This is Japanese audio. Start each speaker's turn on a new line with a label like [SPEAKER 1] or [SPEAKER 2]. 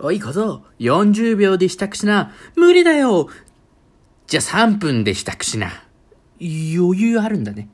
[SPEAKER 1] おい小僧、40秒で支度しな。無理だよ。じゃあ3分で支度しな。余裕あるんだね。